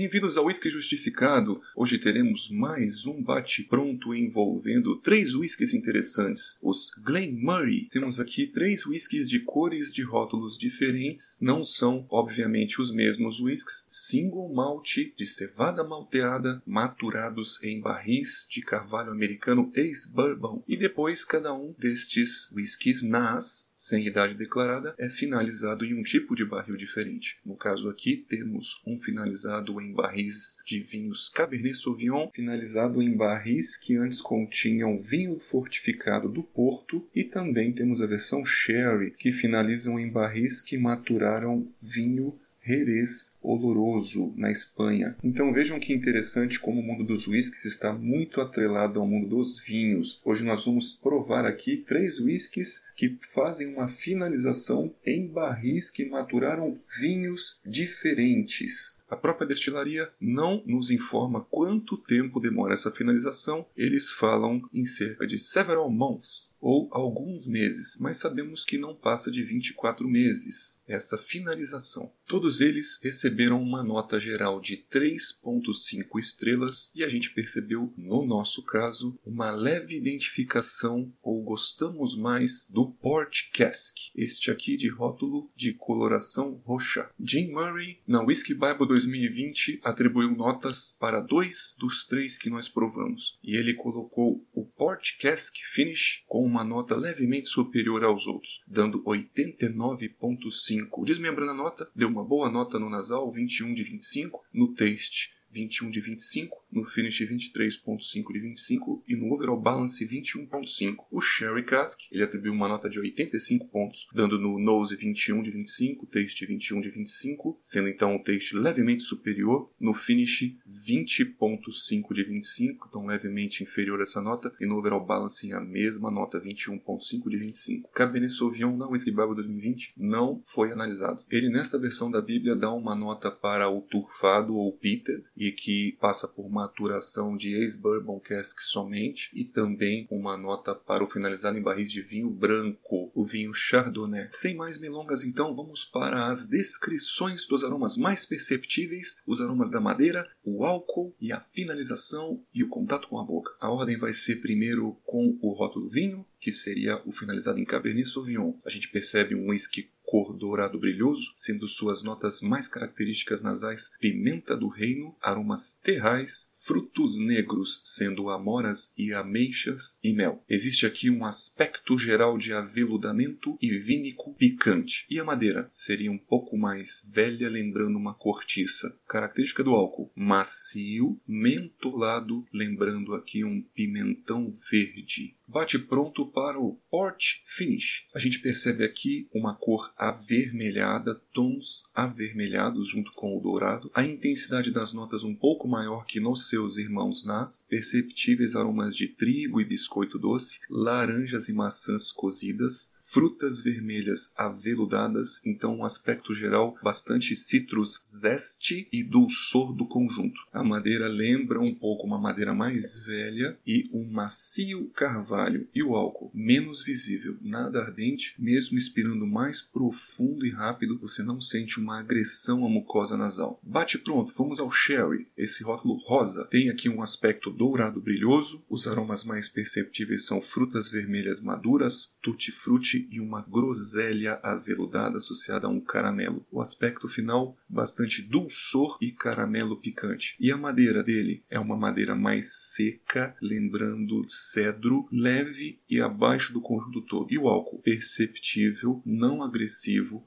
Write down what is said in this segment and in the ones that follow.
Bem-vindos ao Whisky Justificado. Hoje teremos mais um bate-pronto envolvendo três whiskies interessantes. Os Glen Murray. Temos aqui três whiskies de cores de rótulos diferentes. Não são, obviamente, os mesmos whiskies. Single malt de cevada malteada, maturados em barris de carvalho americano ex-bourbon. E depois, cada um destes whiskies nas, sem idade declarada, é finalizado em um tipo de barril diferente. No caso aqui, temos um finalizado em barris de vinhos Cabernet Sauvignon, finalizado em barris que antes continham vinho fortificado do Porto, e também temos a versão Sherry, que finalizam em barris que maturaram vinho Jerez oloroso na Espanha. Então vejam que interessante como o mundo dos whiskies está muito atrelado ao mundo dos vinhos. Hoje nós vamos provar aqui três whiskies que fazem uma finalização em barris que maturaram vinhos diferentes. A própria destilaria não nos informa quanto tempo demora essa finalização. Eles falam em cerca de several months ou alguns meses, mas sabemos que não passa de 24 meses essa finalização. Todos eles receberam uma nota geral de 3.5 estrelas e a gente percebeu, no nosso caso, uma leve identificação ou gostamos mais do Port Cask, este aqui de rótulo de coloração roxa. Jim Murray, na Whiskey Bible 2020 atribuiu notas para dois dos três que nós provamos, e ele colocou o Port Cask Finish com uma nota levemente superior aos outros, dando 89.5. Desmembrando a nota, deu uma boa nota no nasal, 21 de 25, no taste 21 de 25, no finish 23.5 de 25 e no overall balance 21.5. O Sherry Cask, ele atribuiu uma nota de 85 pontos, dando no nose 21 de 25, taste 21 de 25, sendo então o taste levemente superior, no finish 20.5 de 25, então levemente inferior a essa nota, e no overall balance a mesma nota 21.5 de 25. Cabernet Sauvignon na Whiskey Bible 2020 não foi analisado. Ele nesta versão da Bíblia dá uma nota para o turfado ou peated e que passa por maturação de ex-bourbon cask somente e também uma nota para o finalizado em barris de vinho branco, o vinho Chardonnay. Sem mais milongas, então, vamos para as descrições dos aromas mais perceptíveis, os aromas da madeira, o álcool e a finalização e o contato com a boca. A ordem vai ser primeiro com o rótulo vinho, que seria o finalizado em Cabernet Sauvignon. A gente percebe um whisky cor dourado brilhoso, sendo suas notas mais características nasais pimenta do reino, aromas terrais, frutos negros, sendo amoras e ameixas e mel. Existe aqui um aspecto geral de aveludamento e vínico picante. E a madeira seria um pouco mais velha, lembrando uma cortiça. Característica do álcool: macio, mentolado, lembrando aqui um pimentão verde. Bate pronto para o port finish. A gente percebe aqui uma cor avermelhada, tons avermelhados junto com o dourado, a intensidade das notas um pouco maior que nos seus irmãos nas, perceptíveis aromas de trigo e biscoito doce, laranjas e maçãs cozidas, frutas vermelhas aveludadas, então um aspecto geral bastante citrus zeste e dulçor do conjunto. A madeira lembra um pouco uma madeira mais velha e um macio carvalho e o álcool menos visível, nada ardente, mesmo expirando mais profundo e rápido, você não sente uma agressão à mucosa nasal. Bate pronto, vamos ao sherry. Esse rótulo rosa tem aqui um aspecto dourado brilhoso, os aromas mais perceptíveis são frutas vermelhas maduras, tutti-frutti e uma groselha aveludada associada a um caramelo. O aspecto final bastante dulçor e caramelo picante. E a madeira dele é uma madeira mais seca, lembrando cedro, leve e abaixo do conjunto todo. E o álcool perceptível, não agressivo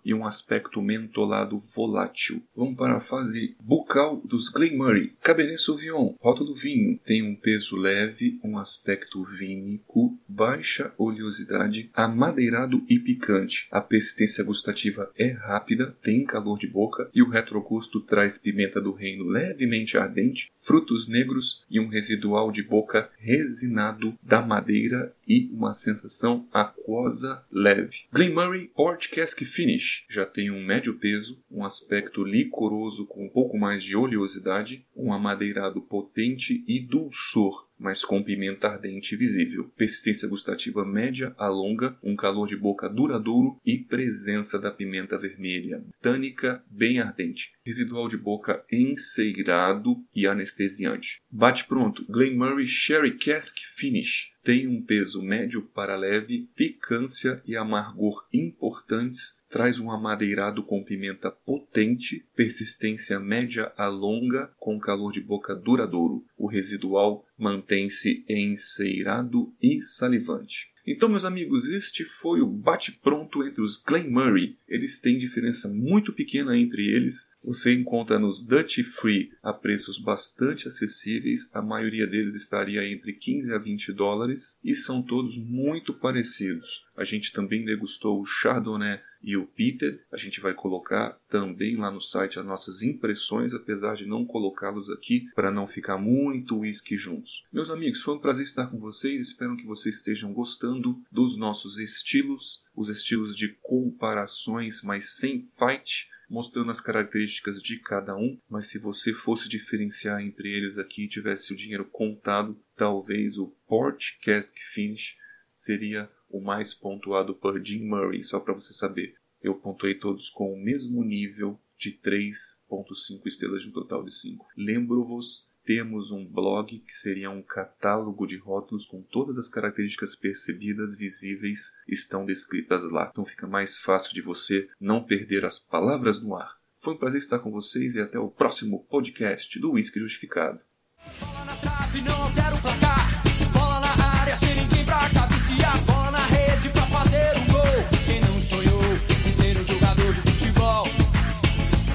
e um aspecto mentolado volátil. Vamos para a fase bucal dos Glen Murray. Cabernet Sauvignon, rótulo vinho, tem um peso leve, um aspecto vínico, baixa oleosidade, amadeirado e picante. A persistência gustativa é rápida, tem calor de boca e o retrogusto traz pimenta do reino levemente ardente, frutos negros e um residual de boca resinado da madeira e uma sensação aquosa leve. Glen Murray Port Cask Finish já tem um médio peso, um aspecto licoroso com um pouco mais de oleosidade, um amadeirado potente e dulçor mas com pimenta ardente visível, persistência gustativa média a longa, um calor de boca duradouro e presença da pimenta vermelha, tânica bem ardente, residual de boca enceirado e anestesiante. Bate pronto, Glen Murray Sherry Cask Finish. Tem um peso médio para leve, picância e amargor importantes traz um amadeirado com pimenta potente, persistência média a longa, com calor de boca duradouro. O residual mantém-se enceirado e salivante. Então, meus amigos, este foi o bate-pronto entre os Glen Murray. Eles têm diferença muito pequena entre eles. Você encontra nos Dutch Free a preços bastante acessíveis. A maioria deles estaria entre 15 a 20 dólares e são todos muito parecidos. A gente também degustou o Chardonnay e o Peter. A gente vai colocar também lá no site as nossas impressões, apesar de não colocá-los aqui para não ficar muito whisky juntos. Meus amigos, foi um prazer estar com vocês. Espero que vocês estejam gostando dos nossos estilos, os estilos de comparações, mas sem fight mostrando as características de cada um, mas se você fosse diferenciar entre eles aqui e tivesse o dinheiro contado, talvez o Port Cask Finish seria o mais pontuado por Jim Murray, só para você saber. Eu pontuei todos com o mesmo nível de 3.5 estrelas de um total de 5. Lembro-vos, temos um blog que seria um catálogo de rótulos com todas as características percebidas, visíveis, estão descritas lá. Então fica mais fácil de você não perder as palavras no ar. Foi um prazer estar com vocês e até o próximo podcast do Whisky Justificado.